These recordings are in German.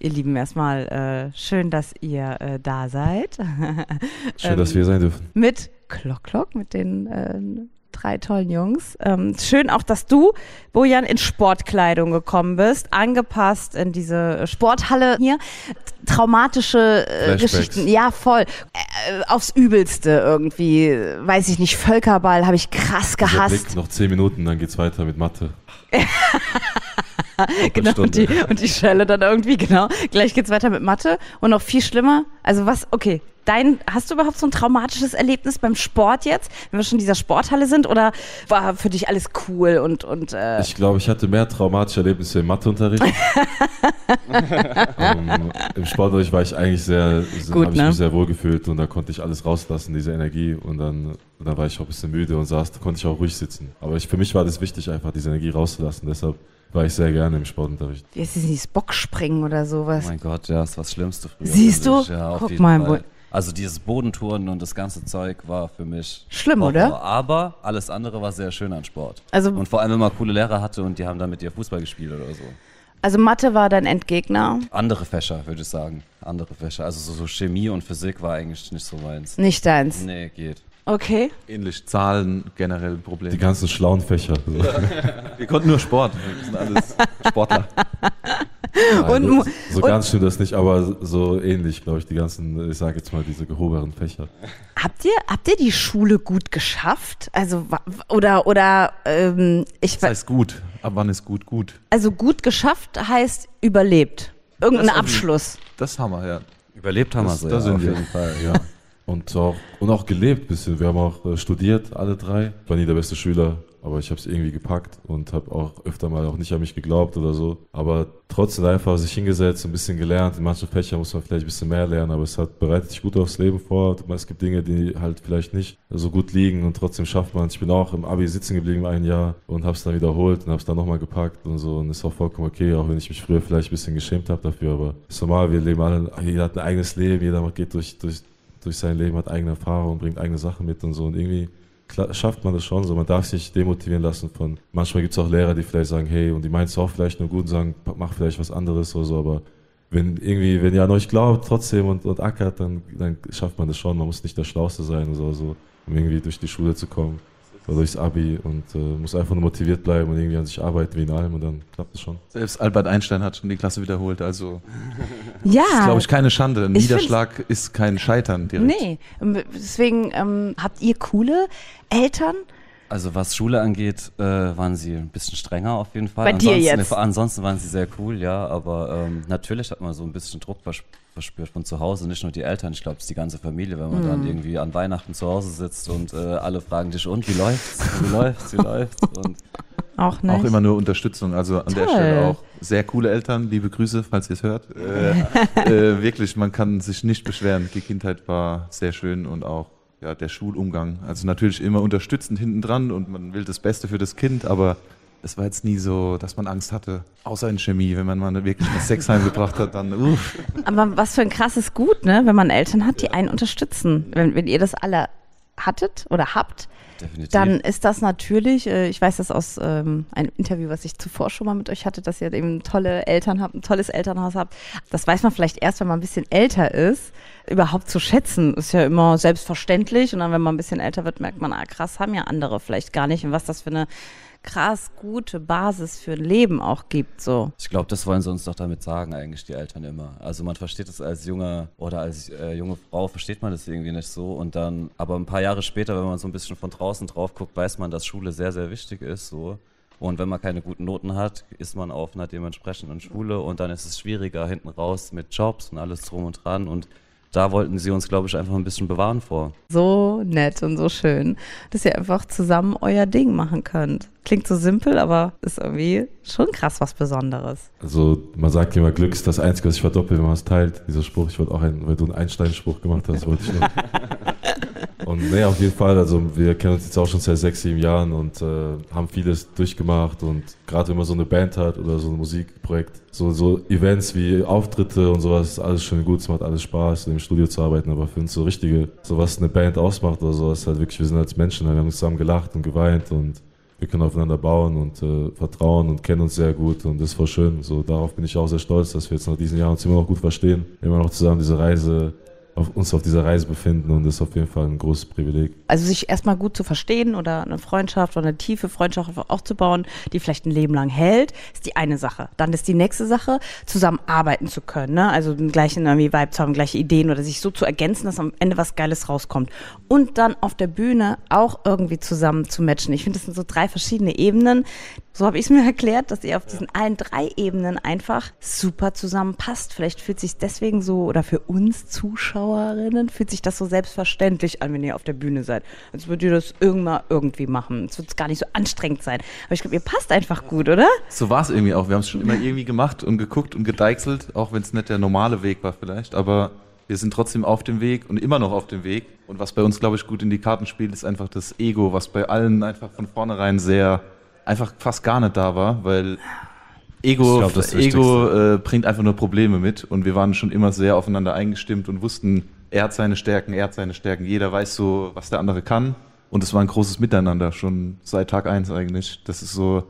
Ihr Lieben, erstmal äh, schön, dass ihr äh, da seid. Schön, dass wir sein dürfen. Mit Klock Klock, mit den äh, drei tollen Jungs. Ähm, schön auch, dass du, Bojan, in Sportkleidung gekommen bist, angepasst in diese Sporthalle hier. Traumatische äh. Geschichten, ja voll. Äh, aufs Übelste irgendwie, weiß ich nicht, Völkerball habe ich krass gehasst. Blick, noch zehn Minuten, dann geht's weiter mit Mathe. Genau, und die, und die Schelle dann irgendwie, genau. Gleich geht's weiter mit Mathe und noch viel schlimmer. Also was, okay, dein, hast du überhaupt so ein traumatisches Erlebnis beim Sport jetzt, wenn wir schon in dieser Sporthalle sind oder war für dich alles cool und, und äh, Ich glaube, ich hatte mehr traumatische Erlebnisse im Matheunterricht. ähm, Im Sportunterricht war ich eigentlich sehr, habe ich ne? mich sehr wohl gefühlt und da konnte ich alles rauslassen, diese Energie und dann, und dann war ich auch ein bisschen müde und saß, da konnte ich auch ruhig sitzen. Aber ich, für mich war das wichtig, einfach diese Energie rauszulassen, deshalb war ich sehr gerne im Sportunterricht. wie ist es dieses Bockspringen oder sowas? Oh mein Gott, ja, das war das Schlimmste früher. Siehst du? ich. Ja, Guck mal, Fall. Also dieses Bodentouren und das ganze Zeug war für mich Schlimm, Horror. oder? Aber alles andere war sehr schön an Sport. Also- und vor allem, wenn man coole Lehrer hatte und die haben dann mit dir Fußball gespielt oder so. Also Mathe war dein Endgegner, Andere Fächer, würde ich sagen. Andere Fächer. Also so, so Chemie und Physik war eigentlich nicht so meins. nicht deins. Nee, geht. Okay. Ähnlich Zahlen generell ein Problem. Die ganzen schlauen Fächer. So. Wir konnten nur Sport. Wir sind alles Sportler. Nein, Und so ganz stimmt das nicht, aber so ähnlich, glaube ich, die ganzen, ich sage jetzt mal, diese gehobenen Fächer. Habt ihr, habt ihr die Schule gut geschafft? Also oder oder ähm, ich Das heißt gut. Ab wann ist gut gut? also gut geschafft heißt überlebt. Irgendein Das Abschluss. Das haben wir, ja. Überlebt haben wir Das- so, da ja, sind auf wir. jeden Fall. Ja. Und auch, und auch gelebt ein bisschen. Wir haben auch äh, studiert, alle drei. Ich war nie der beste Schüler, aber ich habe es irgendwie gepackt und habe auch öfter mal auch nicht an mich geglaubt oder so. Aber trotzdem einfach sich hingesetzt, ein bisschen gelernt. In manchen Fächern muss man vielleicht ein bisschen mehr lernen, aber es hat, bereitet dich gut aufs Leben vor. Es gibt Dinge, die halt vielleicht nicht so gut liegen und trotzdem schafft man es. Ich bin auch im Abi sitzen geblieben ein Jahr und habe es dann wiederholt und habe es dann nochmal gepackt und so. Und ist auch vollkommen okay, auch wenn ich mich früher vielleicht ein bisschen geschämt habe dafür. Aber ist normal, wir leben alle, jeder hat ein eigenes Leben, jeder geht durch, durch, durch sein Leben, hat eigene Erfahrungen, bringt eigene Sachen mit und so. Und irgendwie schafft man das schon so. Man darf sich demotivieren lassen von. Manchmal gibt es auch Lehrer, die vielleicht sagen, hey, und die meinen es auch vielleicht nur gut und sagen, mach vielleicht was anderes oder so, aber wenn irgendwie, wenn ihr an euch glaubt trotzdem und, und ackert, dann, dann schafft man das schon. Man muss nicht der Schlauste sein oder so, so, um irgendwie durch die Schule zu kommen. Oder durchs Abi und äh, muss einfach nur motiviert bleiben und irgendwie an sich arbeiten wie in allem und dann klappt es schon. Selbst Albert Einstein hat schon die Klasse wiederholt. Also Ja. ist, glaube ich, keine Schande. Ein Niederschlag ist kein Scheitern direkt. Nee, deswegen ähm, habt ihr coole Eltern? Also was Schule angeht, äh, waren sie ein bisschen strenger auf jeden Fall. Bei dir ansonsten, jetzt? Ansonsten waren sie sehr cool, ja. Aber ähm, natürlich hat man so ein bisschen Druck vers verspürt von zu Hause. Nicht nur die Eltern, ich glaube, es ist die ganze Familie, wenn man Mhm. dann irgendwie an Weihnachten zu Hause sitzt und äh, alle fragen dich, und wie läuft's? Wie läuft's? Wie läuft's? Und Auch nicht. Auch immer nur Unterstützung. Also an der Toll. Stelle auch sehr coole Eltern. Liebe Grüße, falls ihr es hört. Äh, äh, wirklich, man kann sich nicht beschweren. Die Kindheit war sehr schön und auch ja, der Schulumgang. Also natürlich immer unterstützend hinten dran und man will das Beste für das Kind, aber es war jetzt nie so, dass man Angst hatte. Außer in Chemie, wenn man mal wirklich eine Sex heimgebracht hat, dann uff. Aber was für ein krasses Gut, ne? Wenn man Eltern hat, die einen unterstützen. Wenn, wenn ihr das alle hattet oder habt, definitiv. dann ist das natürlich, äh, ich weiß das aus ähm, einem Interview, was ich zuvor schon mal mit euch hatte, dass ihr eben tolle Eltern habt, ein tolles Elternhaus habt. Das weiß man vielleicht erst, wenn man ein bisschen älter ist, überhaupt zu schätzen. Ist ja immer selbstverständlich und dann, wenn man ein bisschen älter wird, merkt man, ah krass, haben ja andere vielleicht gar nicht und was das für eine krass gute Basis für ein Leben auch gibt, so. Ich glaube, das wollen sie uns doch damit sagen, eigentlich die Eltern immer. Also man versteht es als junger oder als äh, junge Frau, versteht man das irgendwie nicht so. Und dann, aber ein paar Jahre später, wenn man so ein bisschen von draußen drauf guckt, weiß man, dass Schule sehr, sehr wichtig ist. So. Und wenn man keine guten Noten hat, ist man auf einer dementsprechenden Schule und dann ist es schwieriger hinten raus mit Jobs und alles drum und dran. Und da wollten sie uns, glaube ich, einfach ein bisschen bewahren vor. so nett und so schön, dass ihr einfach zusammen euer Ding machen könnt. Klingt so simpel, aber ist irgendwie schon krass was Besonderes. Also man sagt immer, Glück ist das Einzige, was sich verdoppelt, wenn man es teilt. Dieser Spruch, ich wollte auch einen, weil du einen Einstein-Spruch gemacht hast, wollte ich noch. Und nee, auf jeden Fall, also wir kennen uns jetzt auch schon seit sechs, sieben Jahren und äh, haben vieles durchgemacht und gerade wenn man so eine Band hat oder so ein Musikprojekt, so, so Events wie Auftritte und sowas, alles schön gut, es macht alles Spaß, im Studio zu arbeiten, aber für uns so richtige, so was eine Band ausmacht oder so, ist halt wirklich, wir sind als Menschen, wir haben zusammen gelacht und geweint und wir können aufeinander bauen und äh, vertrauen und kennen uns sehr gut und das ist voll schön. So, darauf bin ich auch sehr stolz, dass wir jetzt nach diesen Jahren uns immer noch gut verstehen, immer noch zusammen diese Reise auf uns auf dieser Reise befinden und das ist auf jeden Fall ein großes Privileg. Also sich erstmal gut zu verstehen oder eine Freundschaft oder eine tiefe Freundschaft aufzubauen, die vielleicht ein Leben lang hält, ist die eine Sache. Dann ist die nächste Sache, zusammen arbeiten zu können, ne? also den gleichen irgendwie Vibe zu haben, gleiche Ideen oder sich so zu ergänzen, dass am Ende was Geiles rauskommt. Und dann auf der Bühne auch irgendwie zusammen zu matchen. Ich finde, das sind so drei verschiedene Ebenen. So habe ich es mir erklärt, dass ihr auf diesen allen drei Ebenen einfach super zusammenpasst. Vielleicht fühlt sich deswegen so oder für uns Zuschauer Zuschauerinnen fühlt sich das so selbstverständlich an, wenn ihr auf der Bühne seid. Als würdet ihr das irgendwann irgendwie machen. Es wird gar nicht so anstrengend sein. Aber ich glaube, ihr passt einfach gut, oder? So war es irgendwie auch. Wir haben es schon immer irgendwie gemacht und geguckt und gedeichselt, auch wenn es nicht der normale Weg war vielleicht. Aber wir sind trotzdem auf dem Weg und immer noch auf dem Weg. Und was bei uns, glaube ich, gut in die Karten spielt, ist einfach das Ego, was bei allen einfach von vornherein sehr, einfach fast gar nicht da war, weil Ego, glaub, Ego äh, bringt einfach nur Probleme mit und wir waren schon immer sehr aufeinander eingestimmt und wussten, er hat seine Stärken, er hat seine Stärken. Jeder weiß so, was der andere kann und es war ein großes Miteinander schon seit Tag eins eigentlich. Das ist so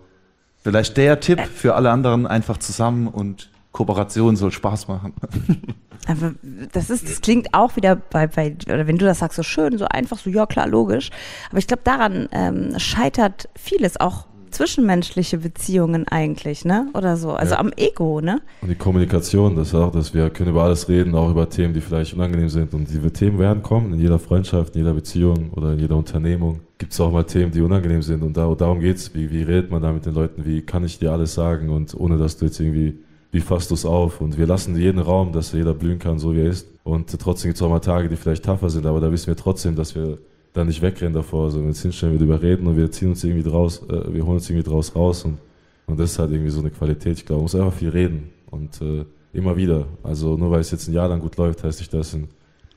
vielleicht der Tipp für alle anderen einfach zusammen und Kooperation soll Spaß machen. Aber das ist, das klingt auch wieder bei, bei, oder wenn du das sagst, so schön, so einfach, so ja klar, logisch. Aber ich glaube, daran ähm, scheitert vieles auch zwischenmenschliche Beziehungen eigentlich, ne? Oder so. Also ja. am Ego, ne? Und die Kommunikation, das ist auch, dass wir können über alles reden, auch über Themen, die vielleicht unangenehm sind. Und diese Themen werden kommen in jeder Freundschaft, in jeder Beziehung oder in jeder Unternehmung. Gibt es auch mal Themen, die unangenehm sind. Und da, darum geht's. Wie, wie redet man da mit den Leuten? Wie kann ich dir alles sagen? Und ohne dass du jetzt irgendwie, wie fasst du es auf? Und wir lassen jeden Raum, dass jeder blühen kann, so wie er ist. Und trotzdem gibt es auch mal Tage, die vielleicht tougher sind, aber da wissen wir trotzdem, dass wir da nicht wegrennen davor, sondern jetzt hinstellen, wir überreden und wir ziehen uns irgendwie draus, äh, wir holen uns irgendwie draus raus und, und das ist halt irgendwie so eine Qualität. Ich glaube, man muss einfach viel reden und äh, immer wieder. Also nur weil es jetzt ein Jahr lang gut läuft, heißt nicht, dass in,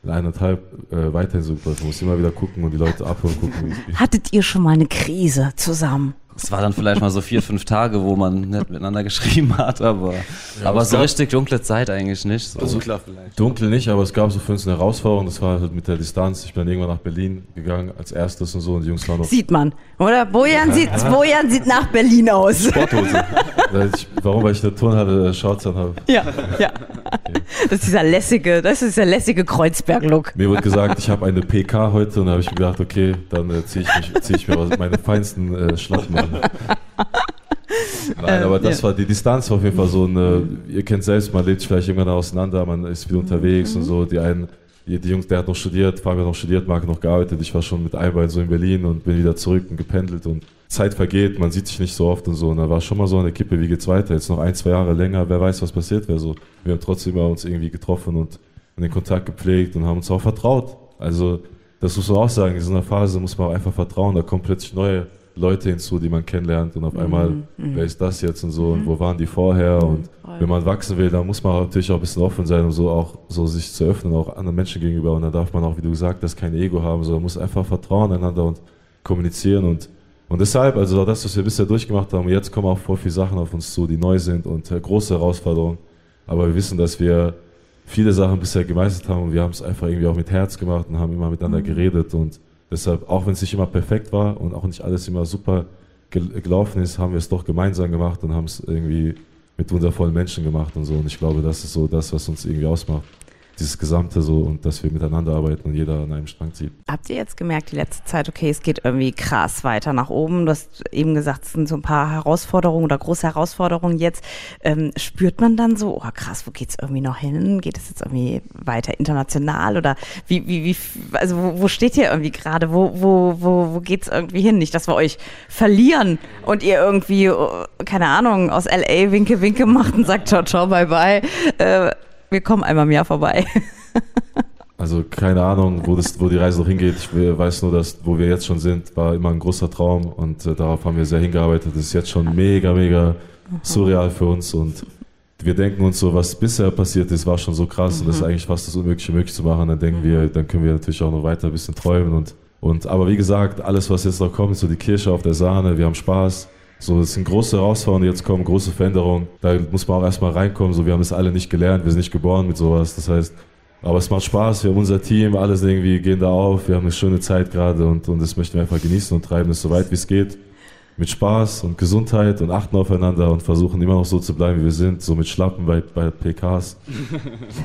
in eineinhalb äh, weiterhin so läuft. Man muss immer wieder gucken und die Leute abholen, gucken. Hattet ihr schon mal eine Krise zusammen? Es war dann vielleicht mal so vier, fünf Tage, wo man nicht miteinander geschrieben hat, aber, ja, aber so richtig dunkle Zeit eigentlich nicht. So. Also klar vielleicht. Dunkel nicht, aber es gab so für uns eine Herausforderung, das war halt mit der Distanz. Ich bin dann irgendwann nach Berlin gegangen als erstes und so und die Jungs waren noch... Sieht man, oder? Bojan, ja. sieht, Bojan sieht nach Berlin aus. Sporthose. ich, warum? Weil ich eine Turnhalle äh, Shorts an habe. Ja, ja. Das ist dieser lässige, das ist dieser lässige Kreuzberg-Look. Mir wurde gesagt, ich habe eine PK heute und da habe ich mir gedacht, okay, dann äh, ziehe ich, zieh ich mir meine feinsten äh, Schlappen an. Nein, aber das ja. war die Distanz war auf jeden Fall so eine, ihr kennt selbst, man lebt vielleicht irgendwann auseinander, man ist wieder unterwegs mhm. und so. Die einen, die, die, Jungs, der hat noch studiert, Fabian hat noch studiert, Marc noch gearbeitet. Ich war schon mit einem Bein so in Berlin und bin wieder zurück und gependelt und Zeit vergeht, man sieht sich nicht so oft und so. Und da war schon mal so eine Kippe, wie geht's weiter? Jetzt noch ein, zwei Jahre länger, wer weiß, was passiert wäre. So, wir haben trotzdem immer uns irgendwie getroffen und den Kontakt gepflegt und haben uns auch vertraut. Also, das muss man auch sagen, in so einer Phase muss man auch einfach vertrauen, da kommen plötzlich neue Leute hinzu, die man kennenlernt und auf einmal, mhm. mhm. wer ist das jetzt und so und wo waren die vorher mhm. und wenn man wachsen will, dann muss man natürlich auch ein bisschen offen sein, um so auch so sich zu öffnen, auch anderen Menschen gegenüber und dann darf man auch, wie du gesagt hast, kein Ego haben, sondern muss einfach vertrauen einander und kommunizieren und und deshalb, also das, was wir bisher durchgemacht haben, jetzt kommen auch voll viele Sachen auf uns zu, die neu sind und äh, große Herausforderungen. Aber wir wissen, dass wir viele Sachen bisher gemeistert haben und wir haben es einfach irgendwie auch mit Herz gemacht und haben immer miteinander mhm. geredet und Deshalb, auch wenn es nicht immer perfekt war und auch nicht alles immer super gelaufen ist, haben wir es doch gemeinsam gemacht und haben es irgendwie mit wundervollen Menschen gemacht und so. Und ich glaube, das ist so das, was uns irgendwie ausmacht dieses Gesamte so und dass wir miteinander arbeiten und jeder an einem Strang zieht. Habt ihr jetzt gemerkt, die letzte Zeit, okay, es geht irgendwie krass weiter nach oben? Du hast eben gesagt, es sind so ein paar Herausforderungen oder große Herausforderungen jetzt. Ähm, spürt man dann so, oh krass, wo geht es irgendwie noch hin? Geht es jetzt irgendwie weiter international oder wie, wie, wie, also wo, wo steht ihr irgendwie gerade? Wo, wo, wo, wo geht es irgendwie hin? Nicht, dass wir euch verlieren und ihr irgendwie, oh, keine Ahnung, aus LA Winke Winke macht und sagt ciao, ciao, bye, bye. Äh, wir kommen einmal im Jahr vorbei. Also keine Ahnung, wo, das, wo die Reise noch hingeht. Ich weiß nur, dass wo wir jetzt schon sind, war immer ein großer Traum und äh, darauf haben wir sehr hingearbeitet. Das ist jetzt schon mega, mega surreal für uns und wir denken uns so, was bisher passiert ist, war schon so krass mhm. und das ist eigentlich fast das Unmögliche möglich zu machen. Dann denken wir, dann können wir natürlich auch noch weiter ein bisschen träumen und, und aber wie gesagt, alles, was jetzt noch kommt, so die Kirsche auf der Sahne. Wir haben Spaß. So, es sind große Herausforderungen, jetzt kommen, große Veränderungen. Da muss man auch erstmal reinkommen. So, wir haben es alle nicht gelernt, wir sind nicht geboren mit sowas. Das heißt, aber es macht Spaß, wir haben unser Team, alles irgendwie gehen da auf, wir haben eine schöne Zeit gerade und, und das möchten wir einfach genießen und treiben es so weit wie es geht mit Spaß und Gesundheit und achten aufeinander und versuchen immer noch so zu bleiben, wie wir sind, so mit Schlappen bei, bei PKs.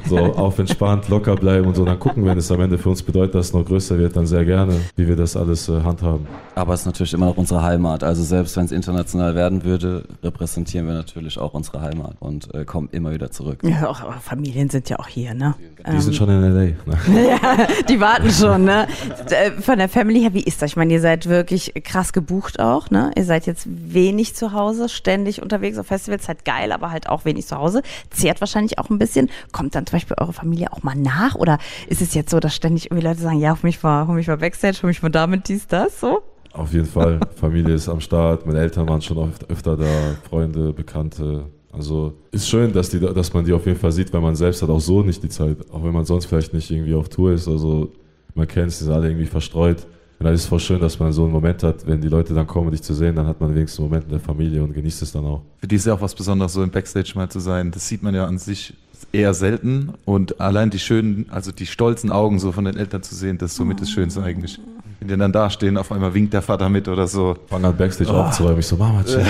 So auf entspannt, locker bleiben und so. Dann gucken, wenn es am Ende für uns bedeutet, dass es noch größer wird, dann sehr gerne, wie wir das alles äh, handhaben. Aber es ist natürlich immer noch unsere Heimat. Also selbst wenn es international werden würde, repräsentieren wir natürlich auch unsere Heimat und äh, kommen immer wieder zurück. Ja, auch, aber Familien sind ja auch hier, ne? Die sind schon in L.A. Ne? ja, die warten schon, ne? Äh, Von der Family her, wie ist das? Ich meine, ihr seid wirklich krass gebucht auch, ne? Ihr seid jetzt wenig zu Hause, ständig unterwegs auf Festivals, halt geil, aber halt auch wenig zu Hause. Zehrt wahrscheinlich auch ein bisschen. Kommt dann zum Beispiel eure Familie auch mal nach? Oder ist es jetzt so, dass ständig irgendwie Leute sagen, ja, hol mich mal, hol mich mal Backstage, hol mich mal damit, dies, das, so? Auf jeden Fall. Familie ist am Start. Meine Eltern waren schon oft, öfter da, Freunde, Bekannte. Also ist schön, dass, die, dass man die auf jeden Fall sieht, weil man selbst hat auch so nicht die Zeit. Auch wenn man sonst vielleicht nicht irgendwie auf Tour ist. Also man kennt es, die sind alle irgendwie verstreut. Und dann ist es voll schön, dass man so einen Moment hat, wenn die Leute dann kommen, um dich zu sehen, dann hat man wenigstens einen Moment in der Familie und genießt es dann auch. Für die ist ja auch was Besonderes, so im Backstage mal zu sein. Das sieht man ja an sich eher selten. Und allein die schönen, also die stolzen Augen so von den Eltern zu sehen, das ist somit das Schönste eigentlich. Wenn die dann da stehen, auf einmal winkt der Vater mit oder so. Fang an Backstage aufzuräumen. Ich so, Mama, chill.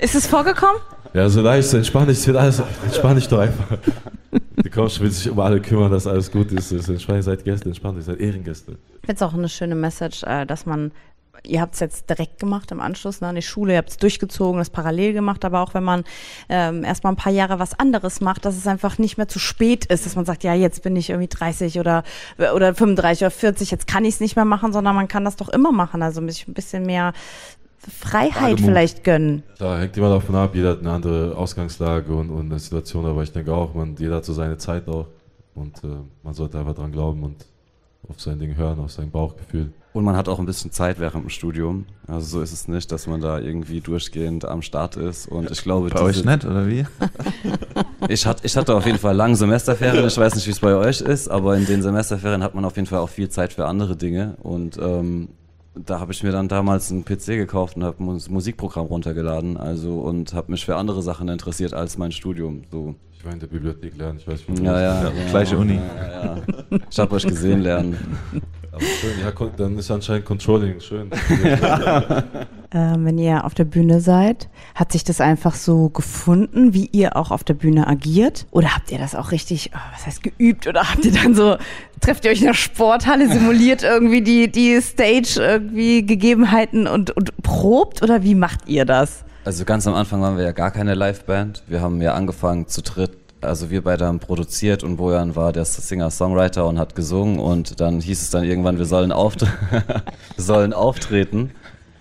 Ist es vorgekommen? Ja, so leicht, so entspann dich, es wird alles, entspann dich doch einfach. Die Coach will sich um alle kümmern, dass alles gut ist. ist entspann, ihr seid Gäste, entspannt, ihr seid Ehrengäste. Ich finde es auch eine schöne Message, äh, dass man, ihr habt es jetzt direkt gemacht im Anschluss ne, an die Schule, ihr habt es durchgezogen, das parallel gemacht, aber auch wenn man ähm, erstmal ein paar Jahre was anderes macht, dass es einfach nicht mehr zu spät ist, dass man sagt, ja, jetzt bin ich irgendwie 30 oder, oder 35 oder 40, jetzt kann ich es nicht mehr machen, sondern man kann das doch immer machen. Also ein bisschen mehr Freiheit Wagemut. vielleicht gönnen. Da hängt immer davon ab, jeder hat eine andere Ausgangslage und, und eine Situation, aber ich denke auch, man, jeder hat so seine Zeit auch und äh, man sollte einfach dran glauben und auf sein Ding hören, auf sein Bauchgefühl. Und man hat auch ein bisschen Zeit während dem Studium. Also so ist es nicht, dass man da irgendwie durchgehend am Start ist. Und ich glaube, Bei euch nicht, oder wie? Ich, hat, ich hatte auf jeden Fall lange Semesterferien. Ich weiß nicht, wie es bei euch ist, aber in den Semesterferien hat man auf jeden Fall auch viel Zeit für andere Dinge. Und ähm, da habe ich mir dann damals einen PC gekauft und habe ein Musikprogramm runtergeladen. Also und habe mich für andere Sachen interessiert als mein Studium. So. Ich war in der Bibliothek lernen, ich weiß nicht, wo Ja, ja, Ja, genau. gleiche Uni. Ja, ja. Ich habe euch gesehen lernen. Aber schön, ja, dann ist anscheinend Controlling schön. Ähm, wenn ihr auf der Bühne seid, hat sich das einfach so gefunden, wie ihr auch auf der Bühne agiert? Oder habt ihr das auch richtig, oh, was heißt geübt? Oder habt ihr dann so, trefft ihr euch in der Sporthalle, simuliert irgendwie die, die Stage irgendwie Gegebenheiten und, und probt? Oder wie macht ihr das? Also ganz am Anfang waren wir ja gar keine Liveband. Wir haben ja angefangen zu dritt. Also wir beide haben produziert und Bojan war der Singer-Songwriter und hat gesungen und dann hieß es dann irgendwann, wir sollen, auft wir sollen auftreten.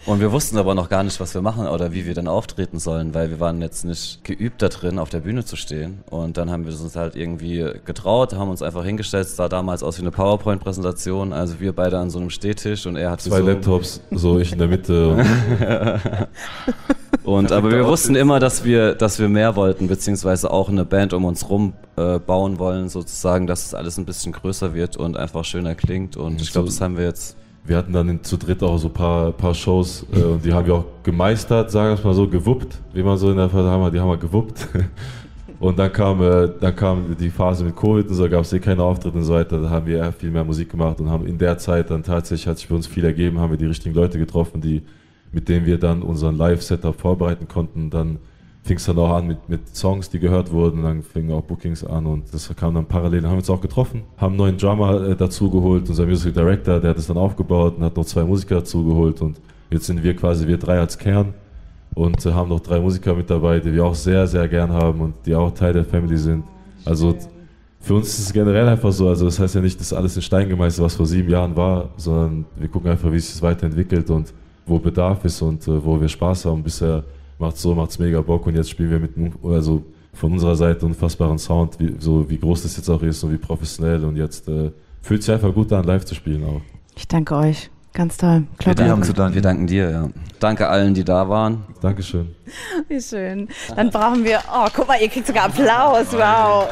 Und wir wussten aber noch gar nicht, was wir machen oder wie wir dann auftreten sollen, weil wir waren jetzt nicht geübt da drin, auf der Bühne zu stehen. Und dann haben wir uns halt irgendwie getraut, haben uns einfach hingestellt. Es sah damals aus wie eine PowerPoint-Präsentation. Also wir beide an so einem Stehtisch und er hat Zwei gesungen. Laptops, so ich in der Mitte. Und aber wir wussten immer, dass wir, dass wir mehr wollten, beziehungsweise auch eine Band um uns rum äh, bauen wollen, sozusagen, dass es alles ein bisschen größer wird und einfach schöner klingt. Und ich glaube, das haben wir jetzt. Wir hatten dann zu dritt auch so ein paar, paar Shows äh, und die haben wir auch gemeistert, sagen wir es mal so, gewuppt, wie man so in der Phase haben, die haben wir gewuppt. Und dann kam, äh, dann kam die Phase mit Covid und so, gab es eh keine Auftritte und so weiter. Da haben wir viel mehr Musik gemacht und haben in der Zeit dann tatsächlich, hat sich für uns viel ergeben, haben wir die richtigen Leute getroffen, die, mit denen wir dann unseren Live-Setup vorbereiten konnten. Dann fing es dann auch an mit, mit Songs, die gehört wurden, dann fingen auch Bookings an und das kam dann parallel. Dann haben wir uns auch getroffen, haben einen neuen Drummer äh, dazu unser Music Director, der hat es dann aufgebaut und hat noch zwei Musiker dazu geholt und jetzt sind wir quasi, wir drei als Kern und äh, haben noch drei Musiker mit dabei, die wir auch sehr, sehr gern haben und die auch Teil der Family sind. Also für uns ist es generell einfach so, also das heißt ja nicht, dass alles in Stein gemeißelt, was vor sieben Jahren war, sondern wir gucken einfach, wie sich das weiterentwickelt und wo Bedarf ist und äh, wo wir Spaß haben. Bisher macht so, macht's mega Bock und jetzt spielen wir mit, also von unserer Seite unfassbaren Sound, wie, so wie groß das jetzt auch ist und wie professionell und jetzt äh, fühlt sich einfach gut an, live zu spielen auch. Ich danke euch. Ganz toll. Wir Claudia. haben danken, zu danken. wir danken dir, ja. Danke allen, die da waren. Dankeschön. Wie schön. Dann brauchen wir, oh, guck mal, ihr kriegt sogar Applaus. Wow.